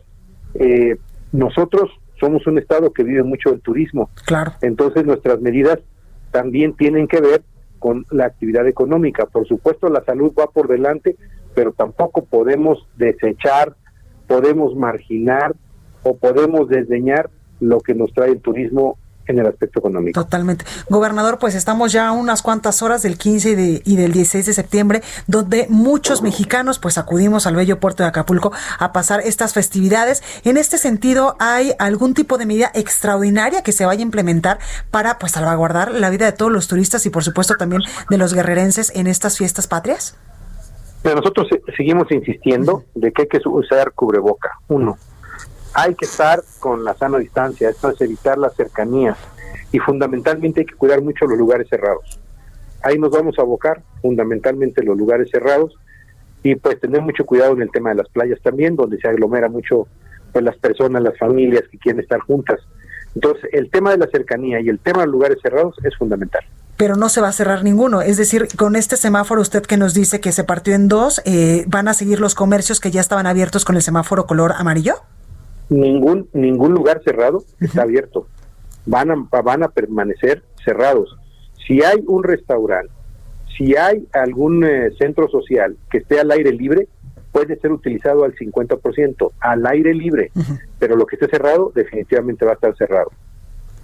Eh, nosotros somos un estado que vive mucho del turismo, claro. entonces nuestras medidas también tienen que ver con la actividad económica. Por supuesto la salud va por delante, pero tampoco podemos desechar, podemos marginar o podemos desdeñar lo que nos trae el turismo en el aspecto económico. Totalmente. Gobernador, pues estamos ya a unas cuantas horas del 15 y, de, y, del 16 de septiembre, donde muchos mexicanos pues acudimos al bello puerto de Acapulco a pasar estas festividades. En este sentido, ¿hay algún tipo de medida extraordinaria que se vaya a implementar para pues salvaguardar la vida de todos los turistas y por supuesto también de los guerrerenses en estas fiestas patrias? Nosotros seguimos insistiendo de que hay que usar cubreboca. Uno, hay que estar con la sana distancia, esto es evitar las cercanías y fundamentalmente hay que cuidar mucho los lugares cerrados. Ahí nos vamos a abocar fundamentalmente los lugares cerrados y pues tener mucho cuidado en el tema de las playas también, donde se aglomera mucho pues las personas, las familias que quieren estar juntas. Entonces, el tema de la cercanía y el tema de los lugares cerrados es fundamental pero no se va a cerrar ninguno. Es decir, con este semáforo usted que nos dice que se partió en dos, eh, ¿van a seguir los comercios que ya estaban abiertos con el semáforo color amarillo? Ningún, ningún lugar cerrado está abierto. Van a, van a permanecer cerrados. Si hay un restaurante, si hay algún eh, centro social que esté al aire libre, puede ser utilizado al 50%, al aire libre, pero lo que esté cerrado definitivamente va a estar cerrado.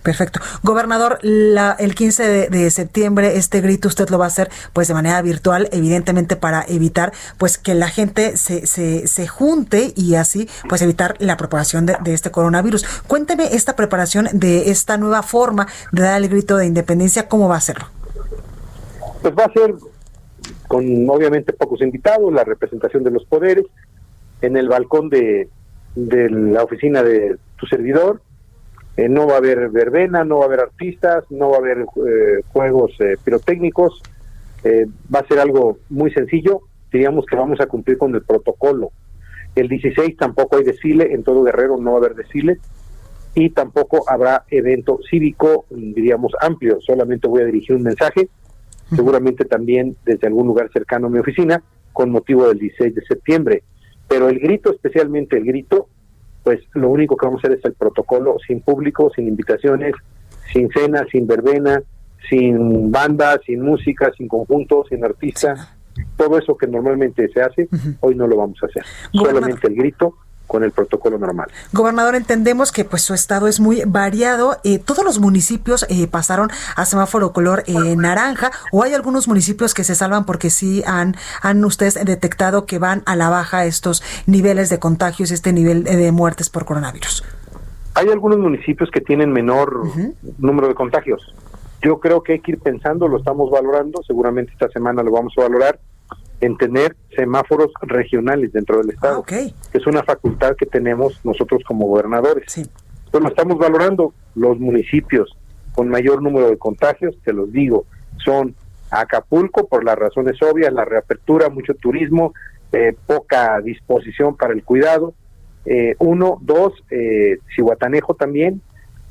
Perfecto. Gobernador, la, el 15 de, septiembre este grito usted lo va a hacer pues de manera virtual, evidentemente para evitar pues que la gente se, se, se junte y así pues evitar la propagación de, este coronavirus. Cuénteme esta preparación de esta nueva forma de dar el grito de independencia, ¿cómo va a hacerlo? Pues va a ser con obviamente pocos invitados, la representación de los poderes, en el balcón de, de la oficina de tu servidor, eh, no va a haber verbena, no va a haber artistas, no va a haber eh, juegos eh, pirotécnicos, va a ser algo muy sencillo, diríamos que vamos a cumplir con el protocolo. El 16 tampoco hay desfile, en todo Guerrero no va a haber desfile. Y tampoco habrá evento cívico, diríamos amplio, solamente voy a dirigir un mensaje, seguramente también desde algún lugar cercano a mi oficina, con motivo del 16 de septiembre. Pero el grito, especialmente el grito, pues lo único que vamos a hacer es el protocolo sin público, sin invitaciones, sin cena, sin verbena, sin banda, sin música, sin conjunto, sin artista. Todo eso que normalmente se hace, hoy no lo vamos a hacer. Solamente el grito con el protocolo normal. Gobernador, entendemos que pues su estado es muy variado. Eh, ¿Todos los municipios eh, pasaron a semáforo color eh, naranja o hay algunos municipios que se salvan porque sí han, han ustedes detectado que van a la baja estos niveles de contagios, este nivel de muertes por coronavirus? Hay algunos municipios que tienen menor número de contagios. Yo creo que hay que ir pensando, lo estamos valorando, seguramente esta semana lo vamos a valorar, en tener semáforos regionales dentro del Estado, que es una facultad que tenemos nosotros como gobernadores. Sí. Entonces lo estamos valorando, los municipios con mayor número de contagios, te los digo, son Acapulco por las razones obvias, la reapertura, mucho turismo, eh, poca disposición para el cuidado. Eh, uno, dos, eh, Cihuatanejo también,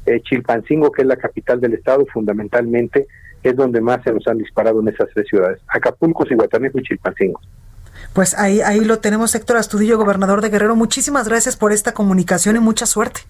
eh, Chilpancingo, que es la capital del estado, fundamentalmente es donde más se nos han disparado en esas tres ciudades, Acapulco, Cihuatanejo y Chilpancingo. Pues ahí, ahí lo tenemos, Héctor Astudillo, gobernador de Guerrero. Muchísimas gracias por esta comunicación y mucha suerte.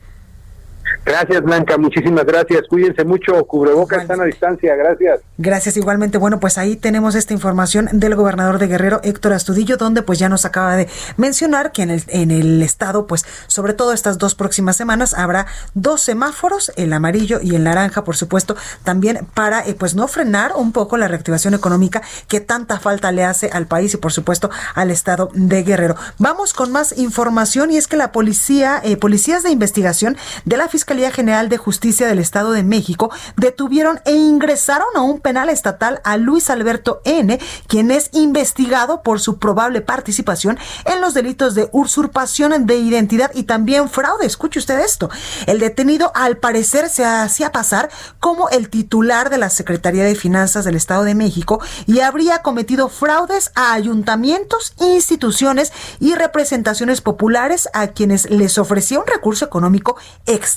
Gracias, Blanca. Muchísimas gracias. Cuídense mucho. Cubrebocas están a distancia. Gracias. Gracias igualmente. Bueno, pues ahí tenemos esta información del gobernador de Guerrero, Héctor Astudillo, donde pues ya nos acaba de mencionar que en el, en el estado, pues sobre todo estas dos próximas semanas, habrá dos semáforos, el amarillo y el naranja, por supuesto, también para eh, pues no frenar un poco la reactivación económica que tanta falta le hace al país y por supuesto al estado de Guerrero. Vamos con más información y es que la policía, eh, policías de investigación de la Fiscalía General de Justicia del Estado de México detuvieron e ingresaron a un penal estatal a Luis Alberto N., quien es investigado por su probable participación en los delitos de usurpación de identidad y también fraude. Escuche usted esto. El detenido al parecer se hacía pasar como el titular de la Secretaría de Finanzas del Estado de México y habría cometido fraudes a ayuntamientos, instituciones y representaciones populares a quienes les ofrecía un recurso económico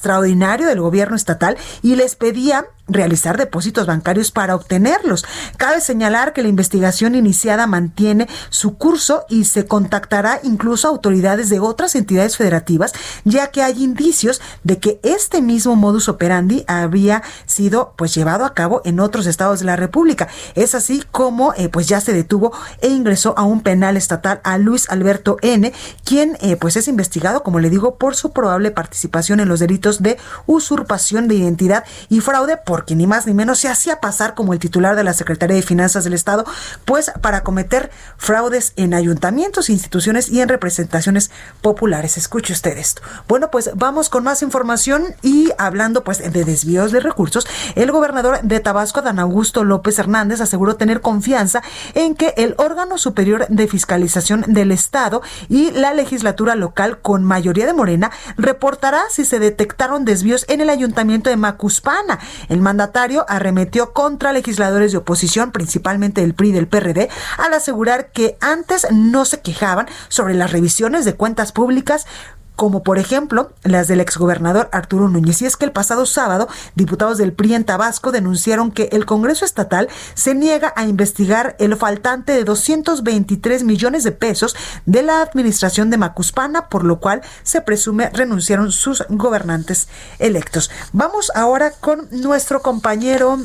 extraordinario del gobierno estatal y les pedía realizar depósitos bancarios para obtenerlos. Cabe señalar que la investigación iniciada mantiene su curso y se contactará incluso a autoridades de otras entidades federativas, ya que hay indicios de que este mismo modus operandi habría sido pues llevado a cabo en otros estados de la República. Es así como eh, pues ya se detuvo e ingresó a un penal estatal a Luis Alberto N, quien eh, pues es investigado, como le digo, por su probable participación en los delitos de usurpación de identidad y fraude porque ni más ni menos se hacía pasar como el titular de la Secretaría de Finanzas del Estado, pues para cometer fraudes en ayuntamientos, instituciones y en representaciones populares. Escuche usted esto. Bueno, pues vamos con más información y hablando pues de desvíos de recursos, el gobernador de Tabasco, Dan Augusto López Hernández, aseguró tener confianza en que el órgano superior de fiscalización del Estado y la legislatura local con mayoría de Morena reportará si se detectaron desvíos en el ayuntamiento de Macuspana. Mandatario arremetió contra legisladores de oposición, principalmente del PRI y del PRD, al asegurar que antes no se quejaban sobre las revisiones de cuentas públicas como por ejemplo las del exgobernador Arturo Núñez. Y es que el pasado sábado, diputados del PRI en Tabasco denunciaron que el Congreso Estatal se niega a investigar el faltante de 223 millones de pesos de la administración de Macuspana, por lo cual se presume renunciaron sus gobernantes electos. Vamos ahora con nuestro compañero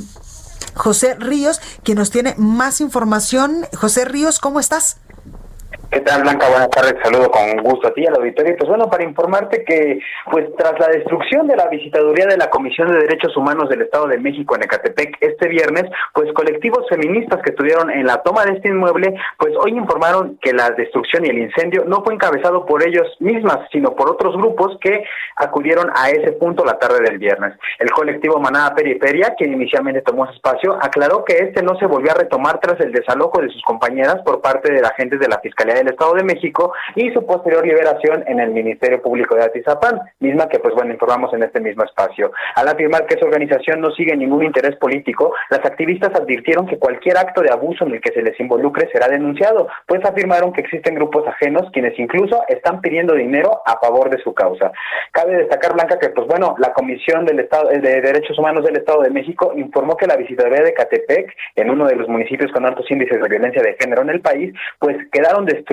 José Ríos, que nos tiene más información. José Ríos, ¿cómo estás? ¿Qué tal, Blanca? Buenas tardes. Saludo con gusto a ti, al auditorio. Pues bueno, para informarte que, pues tras la destrucción de la visitaduría de la Comisión de Derechos Humanos del Estado de México en Ecatepec este viernes, pues colectivos feministas que estuvieron en la toma de este inmueble, pues hoy informaron que la destrucción y el incendio no fue encabezado por ellos mismas, sino por otros grupos que acudieron a ese punto la tarde del viernes. El colectivo Manada Periferia, quien inicialmente tomó ese espacio, aclaró que este no se volvió a retomar tras el desalojo de sus compañeras por parte de agentes de la Fiscalía del Estado de México y su posterior liberación en el Ministerio Público de Atizapán, misma que pues bueno informamos en este mismo espacio. Al afirmar que esa organización no sigue ningún interés político, las activistas advirtieron que cualquier acto de abuso en el que se les involucre será denunciado, pues afirmaron que existen grupos ajenos quienes incluso están pidiendo dinero a favor de su causa. Cabe destacar, Blanca, que pues bueno, la Comisión del Estado de Derechos Humanos del Estado de México informó que la visitaría de Catepec, en uno de los municipios con altos índices de violencia de género en el país, pues quedaron destruidos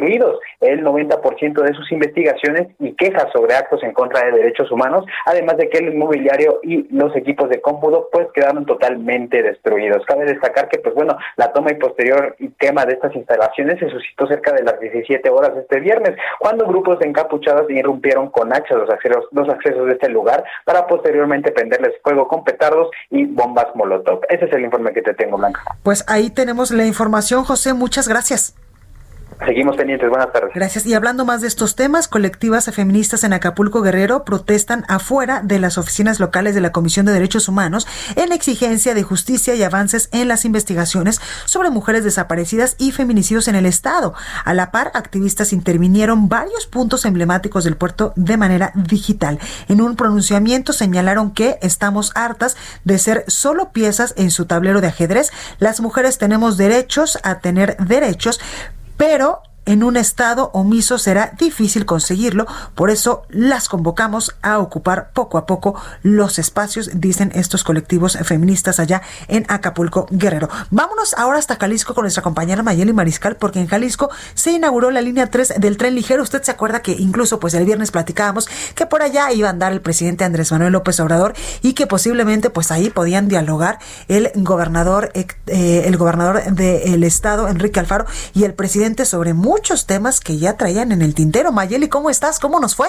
el 90% de sus investigaciones y quejas sobre actos en contra de derechos humanos, además de que el inmobiliario y los equipos de cómputo pues quedaron totalmente destruidos. Cabe destacar que pues bueno, la toma y posterior quema de estas instalaciones se suscitó cerca de las 17 horas este viernes, cuando grupos de encapuchados irrumpieron con hachas los accesos, los accesos de este lugar para posteriormente prenderles fuego con petardos y bombas molotov. Ese es el informe que te tengo, Blanca. Pues ahí tenemos la información, José. Muchas gracias. Seguimos pendientes, buenas tardes. Gracias. Y hablando más de estos temas, colectivas feministas en Acapulco Guerrero protestan afuera de las oficinas locales de la Comisión de Derechos Humanos en exigencia de justicia y avances en las investigaciones sobre mujeres desaparecidas y feminicidios en el Estado. A la par, activistas intervinieron varios puntos emblemáticos del puerto de manera digital. En un pronunciamiento señalaron que estamos hartas de ser solo piezas en su tablero de ajedrez. Las mujeres tenemos derechos a tener derechos, pero en un estado omiso será difícil conseguirlo, por eso las convocamos a ocupar poco a poco los espacios, dicen estos colectivos feministas allá en Acapulco Guerrero. Vámonos ahora hasta Jalisco con nuestra compañera Mayeli Mariscal, porque en Jalisco se inauguró la línea 3 del tren ligero. Usted se acuerda que incluso pues el viernes platicábamos que por allá iba a andar el presidente Andrés Manuel López Obrador y que posiblemente pues ahí podían dialogar el gobernador, eh, el gobernador del estado, Enrique Alfaro, y el presidente sobre muchos temas que ya traían en el tintero. Mayeli, ¿cómo estás? ¿Cómo nos fue?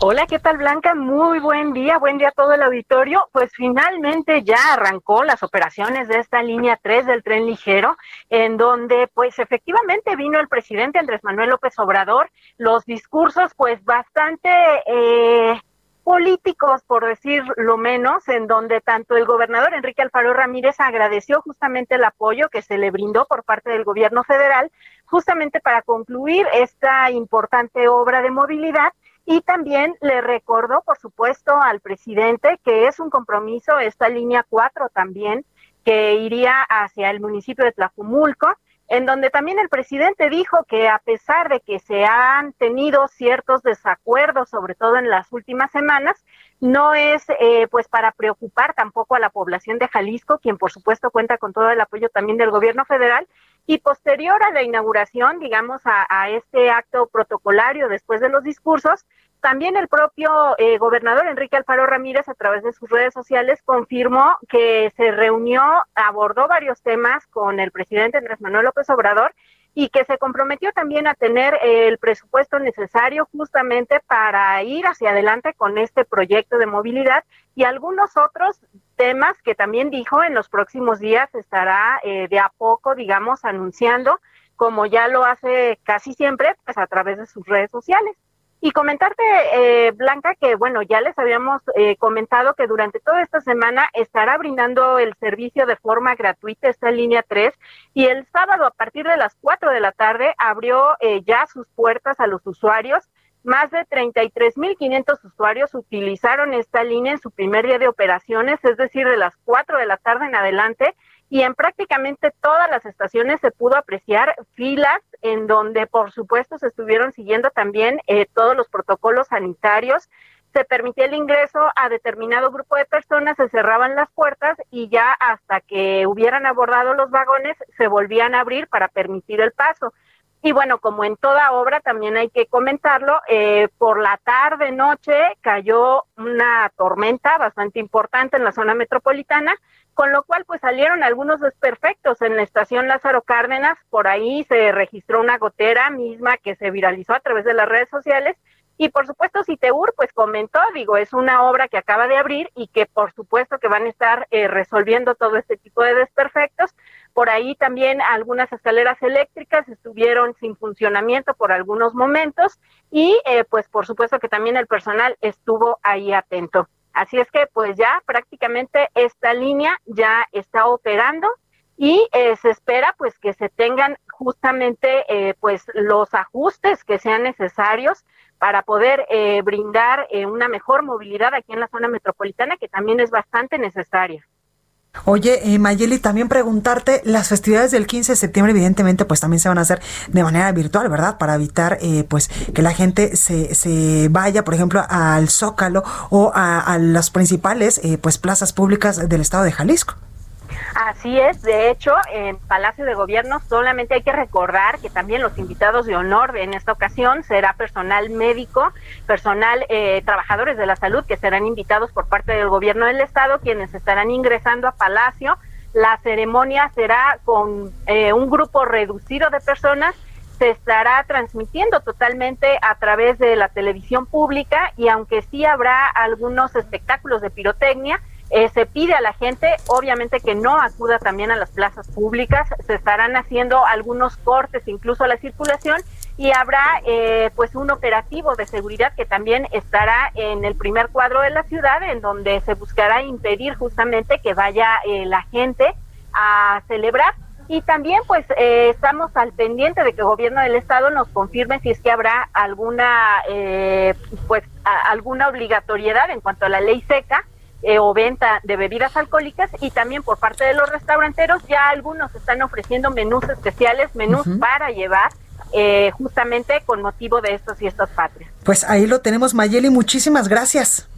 Hola, ¿qué tal Blanca? Muy buen día, buen día a todo el auditorio. Pues finalmente ya arrancó las operaciones de esta línea 3 del tren ligero, en donde pues efectivamente vino el presidente Andrés Manuel López Obrador, los discursos pues bastante eh, políticos, por decir lo menos, en donde tanto el gobernador Enrique Alfaro Ramírez agradeció justamente el apoyo que se le brindó por parte del gobierno federal, justamente para concluir esta importante obra de movilidad. Y también le recordó, por supuesto, al presidente que es un compromiso esta línea 4 también, que iría hacia el municipio de Tlajumulco en donde también el presidente dijo que a pesar de que se han tenido ciertos desacuerdos, sobre todo en las últimas semanas, no es eh, pues para preocupar tampoco a la población de Jalisco, quien por supuesto cuenta con todo el apoyo también del gobierno federal, y posterior a la inauguración, digamos, a, a este acto protocolario después de los discursos, también el propio eh, gobernador Enrique Alfaro Ramírez, a través de sus redes sociales, confirmó que se reunió, abordó varios temas con el presidente Andrés Manuel López Obrador y que se comprometió también a tener el presupuesto necesario justamente para ir hacia adelante con este proyecto de movilidad y algunos otros temas que también dijo en los próximos días estará eh, de a poco, digamos, anunciando, como ya lo hace casi siempre, pues a través de sus redes sociales. Y comentarte, eh, Blanca, que bueno, ya les habíamos eh, comentado que durante toda esta semana estará brindando el servicio de forma gratuita esta línea 3 y el sábado a partir de las 4 de la tarde abrió eh, ya sus puertas a los usuarios. Más de 33.500 usuarios utilizaron esta línea en su primer día de operaciones, es decir, de las 4 de la tarde en adelante y en prácticamente todas las estaciones se pudo apreciar filas en donde por supuesto se estuvieron siguiendo también eh, todos los protocolos sanitarios. Se permitía el ingreso a determinado grupo de personas, se cerraban las puertas y ya hasta que hubieran abordado los vagones se volvían a abrir para permitir el paso. Y bueno, como en toda obra, también hay que comentarlo, eh, por la tarde, noche, cayó una tormenta bastante importante en la zona metropolitana, con lo cual pues salieron algunos desperfectos en la estación Lázaro Cárdenas, por ahí se registró una gotera misma que se viralizó a través de las redes sociales y por supuesto Citeur pues comentó, digo, es una obra que acaba de abrir y que por supuesto que van a estar eh, resolviendo todo este tipo de desperfectos. Por ahí también algunas escaleras eléctricas estuvieron sin funcionamiento por algunos momentos y eh, pues por supuesto que también el personal estuvo ahí atento. Así es que pues ya prácticamente esta línea ya está operando y eh, se espera pues que se tengan justamente eh, pues los ajustes que sean necesarios para poder eh, brindar una mejor movilidad aquí en la zona metropolitana que también es bastante necesaria. Oye, eh, Mayeli, también preguntarte, las festividades del 15 de septiembre evidentemente pues también se van a hacer de manera virtual, ¿verdad? Para evitar eh, pues que la gente se, se vaya, por ejemplo, al Zócalo o a, las principales eh, pues plazas públicas del estado de Jalisco. Así es, de hecho, en Palacio de Gobierno solamente hay que recordar que también los invitados de honor en esta ocasión será personal médico, personal, eh, trabajadores de la salud que serán invitados por parte del Gobierno del Estado, quienes estarán ingresando a Palacio. La ceremonia será con eh, un grupo reducido de personas se estará transmitiendo totalmente a través de la televisión pública y aunque sí habrá algunos espectáculos de pirotecnia, Eh, se pide a la gente, obviamente, que no acuda también a las plazas públicas. Se estarán haciendo algunos cortes, incluso a la circulación, y habrá eh, pues un operativo de seguridad que también estará en el primer cuadro de la ciudad, en donde se buscará impedir justamente que vaya eh, la gente a celebrar. Y también pues estamos al pendiente de que el gobierno del estado nos confirme si es que habrá alguna pues alguna obligatoriedad en cuanto a la ley seca eh, o venta de bebidas alcohólicas y también por parte de los restauranteros ya algunos están ofreciendo menús especiales, menús para llevar eh, justamente con motivo de estas fiestas patrias. Pues ahí lo tenemos, Mayeli, muchísimas gracias.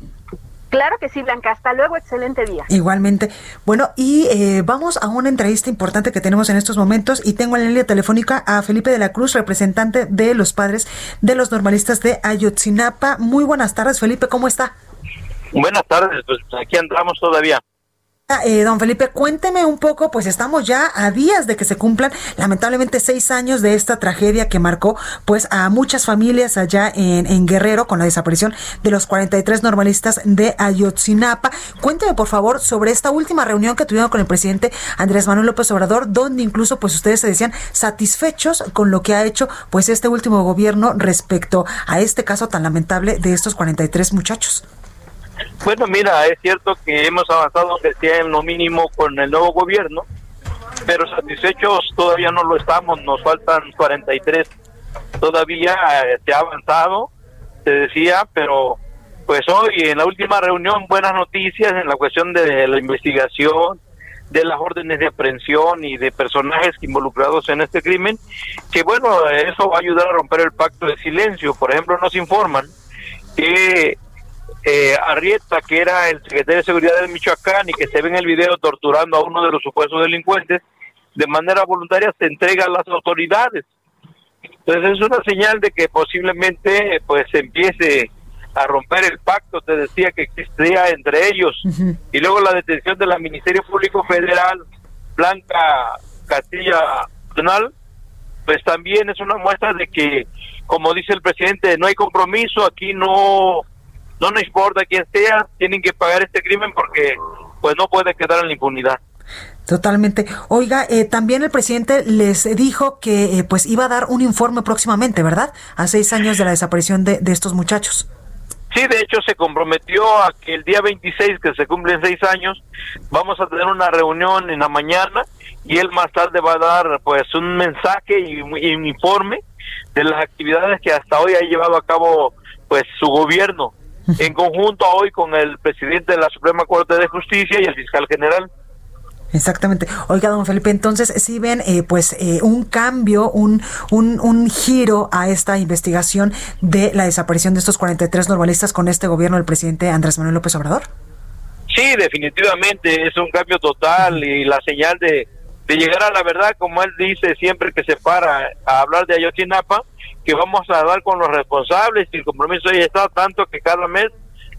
Claro que sí, Blanca. Hasta luego, excelente día. Igualmente. Bueno, y eh, vamos a una entrevista importante que tenemos en estos momentos y tengo en la línea telefónica a Felipe de la Cruz, representante de los padres de los normalistas de Ayotzinapa. Muy buenas tardes, Felipe, ¿cómo está? Buenas tardes, pues aquí andamos todavía. Ah, eh, don Felipe, cuénteme un poco, pues estamos ya a días de que se cumplan lamentablemente seis años de esta tragedia que marcó pues a muchas familias allá en, en Guerrero con la desaparición de los 43 normalistas de Ayotzinapa. Cuénteme por favor sobre esta última reunión que tuvieron con el presidente Andrés Manuel López Obrador, donde incluso pues ustedes se decían satisfechos con lo que ha hecho pues este último gobierno respecto a este caso tan lamentable de estos 43 muchachos. Bueno, mira, es cierto que hemos avanzado, que sea en lo mínimo, con el nuevo gobierno, pero satisfechos todavía no lo estamos, nos faltan 43. Todavía eh, se ha avanzado, se decía, pero pues hoy en la última reunión buenas noticias en la cuestión de la investigación, de las órdenes de aprehensión y de personajes involucrados en este crimen, que bueno, eso va a ayudar a romper el pacto de silencio. Por ejemplo, nos informan que eh, Arrieta, que era el secretario de Seguridad de Michoacán y que se ve en el video torturando a uno de los supuestos delincuentes, de manera voluntaria se entrega a las autoridades. Entonces es una señal de que posiblemente pues empiece a romper el pacto, te decía que existía entre ellos. Y luego la detención de la Ministerio Público Federal, Blanca Castilla Donal, pues también es una muestra de que, como dice el presidente, no hay compromiso, aquí no no nos importa quién sea, tienen que pagar este crimen porque pues no puede quedar en la impunidad. Totalmente. Oiga, eh, también el presidente les dijo que eh, pues iba a dar un informe próximamente, ¿verdad? A seis años de la desaparición de, de, estos muchachos. Sí, de hecho se comprometió a que el día 26, que se cumplen seis años, vamos a tener una reunión en la mañana y él más tarde va a dar pues un mensaje y un informe de las actividades que hasta hoy ha llevado a cabo pues su gobierno en conjunto hoy con el presidente de la Suprema Corte de Justicia y el fiscal general. Exactamente. Oiga, don Felipe, entonces si ven eh, pues eh, un cambio, un, un, un, giro a esta investigación de la desaparición de estos 43 normalistas con este gobierno del presidente Andrés Manuel López Obrador. Sí, definitivamente es un cambio total y la señal de, de llegar a la verdad, como él dice siempre que se para a hablar de Ayotzinapa, que vamos a dar con los responsables y el compromiso ya está tanto que cada mes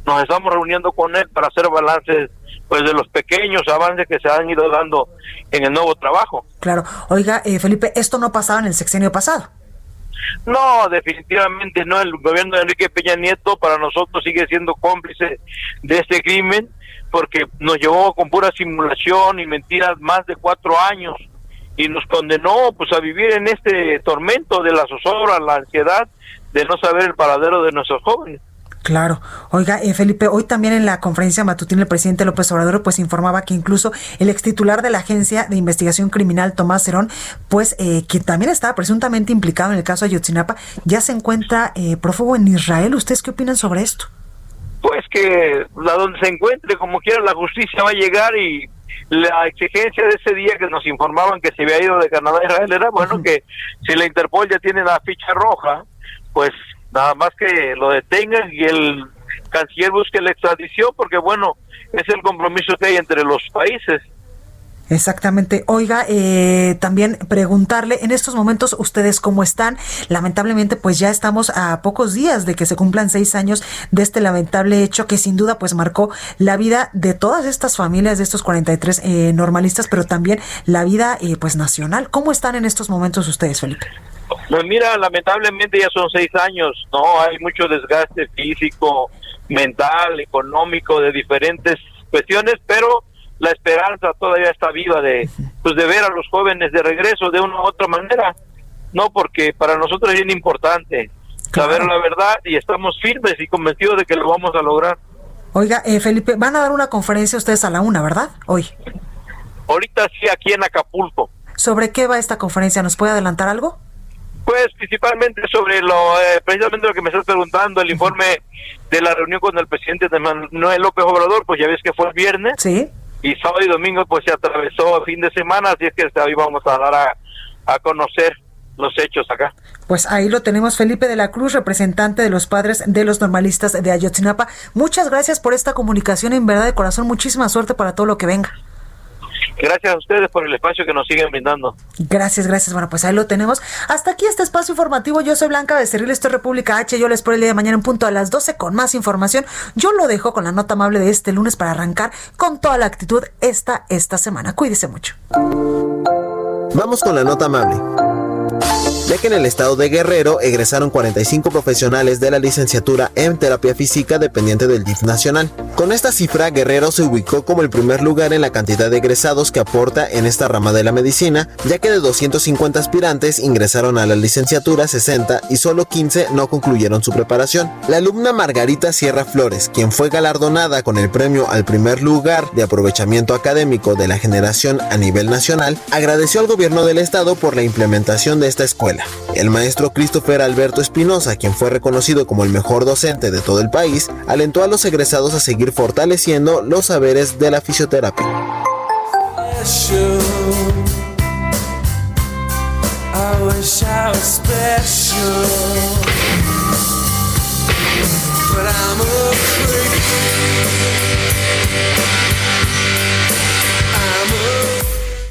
nos estamos reuniendo con él para hacer balances pues de los pequeños avances que se han ido dando en el nuevo trabajo. Claro. Oiga, eh, Felipe, esto no pasaba en el sexenio pasado. No, definitivamente no. El gobierno de Enrique Peña Nieto para nosotros sigue siendo cómplice de este crimen porque nos llevó con pura simulación y mentiras más de cuatro años y nos condenó pues a vivir en este tormento de la zozobra, la ansiedad de no saber el paradero de nuestros jóvenes. Claro. Oiga, eh, Felipe, hoy también en la conferencia matutina el presidente López Obrador pues informaba que incluso el ex titular de la Agencia de Investigación Criminal, Tomás Cerón, pues eh, que también estaba presuntamente implicado en el caso Ayotzinapa, ya se encuentra eh, prófugo en Israel. ¿Ustedes qué opinan sobre esto? Pues que a donde se encuentre, como quiera, la justicia va a llegar y la exigencia de ese día que nos informaban que se había ido de Canadá a Israel era, bueno, que si la Interpol ya tiene la ficha roja, pues nada más que lo detengan y el canciller busque la extradición, porque bueno, es el compromiso que hay entre los países. Exactamente. Oiga, eh, también preguntarle, en estos momentos, ¿ustedes cómo están? Lamentablemente, pues ya estamos a pocos días de que se cumplan seis años de este lamentable hecho que sin duda pues marcó la vida de todas estas familias, de estos 43 eh, normalistas, pero también la vida eh, pues nacional. ¿Cómo están en estos momentos ustedes, Felipe? Pues mira, lamentablemente ya son seis años, ¿no? Hay mucho desgaste físico, mental, económico, de diferentes cuestiones, pero la esperanza todavía está viva de, pues, de ver a los jóvenes de regreso de una u otra manera, no porque para nosotros es bien importante saber la verdad y estamos firmes y convencidos de que lo vamos a lograr. Oiga, eh, Felipe, van a dar una conferencia ustedes a la una, ¿verdad? Hoy. Ahorita sí, aquí en Acapulco. ¿Sobre qué va esta conferencia? ¿Nos puede adelantar algo? Pues principalmente sobre lo, eh, precisamente lo que me estás preguntando, el informe de la reunión con el presidente de Manuel López Obrador, pues ya ves que fue el viernes. Sí. Y sábado y domingo pues se atravesó a fin de semana, así es que hoy vamos a dar a, a conocer los hechos acá. Pues ahí lo tenemos, Felipe de la Cruz, representante de los padres de los normalistas de Ayotzinapa. Muchas gracias por esta comunicación, en verdad de corazón, muchísima suerte para todo lo que venga. Gracias a ustedes por el espacio que nos siguen brindando. Gracias, gracias. Bueno, pues ahí lo tenemos. Hasta aquí este espacio informativo. Yo soy Blanca Becerril, esto es República H. Yo les espero el día de mañana en punto a las 12 con más información. Yo lo dejo con la nota amable de este lunes para arrancar con toda la actitud esta, esta semana. Cuídese mucho. Vamos con la nota amable ya que en el estado de Guerrero egresaron 45 profesionales de la licenciatura en terapia física dependiente del DIF nacional. Con esta cifra, Guerrero se ubicó como el primer lugar en la cantidad de egresados que aporta en esta rama de la medicina, ya que de 250 aspirantes ingresaron a la licenciatura 60 y solo 15 no concluyeron su preparación. La alumna Margarita Sierra Flores, quien fue galardonada con el premio al primer lugar de aprovechamiento académico de la generación a nivel nacional, agradeció al gobierno del estado por la implementación de esta escuela el maestro Christopher Alberto Espinosa, quien fue reconocido como el mejor docente de todo el país, alentó a los egresados a seguir fortaleciendo los saberes de la fisioterapia.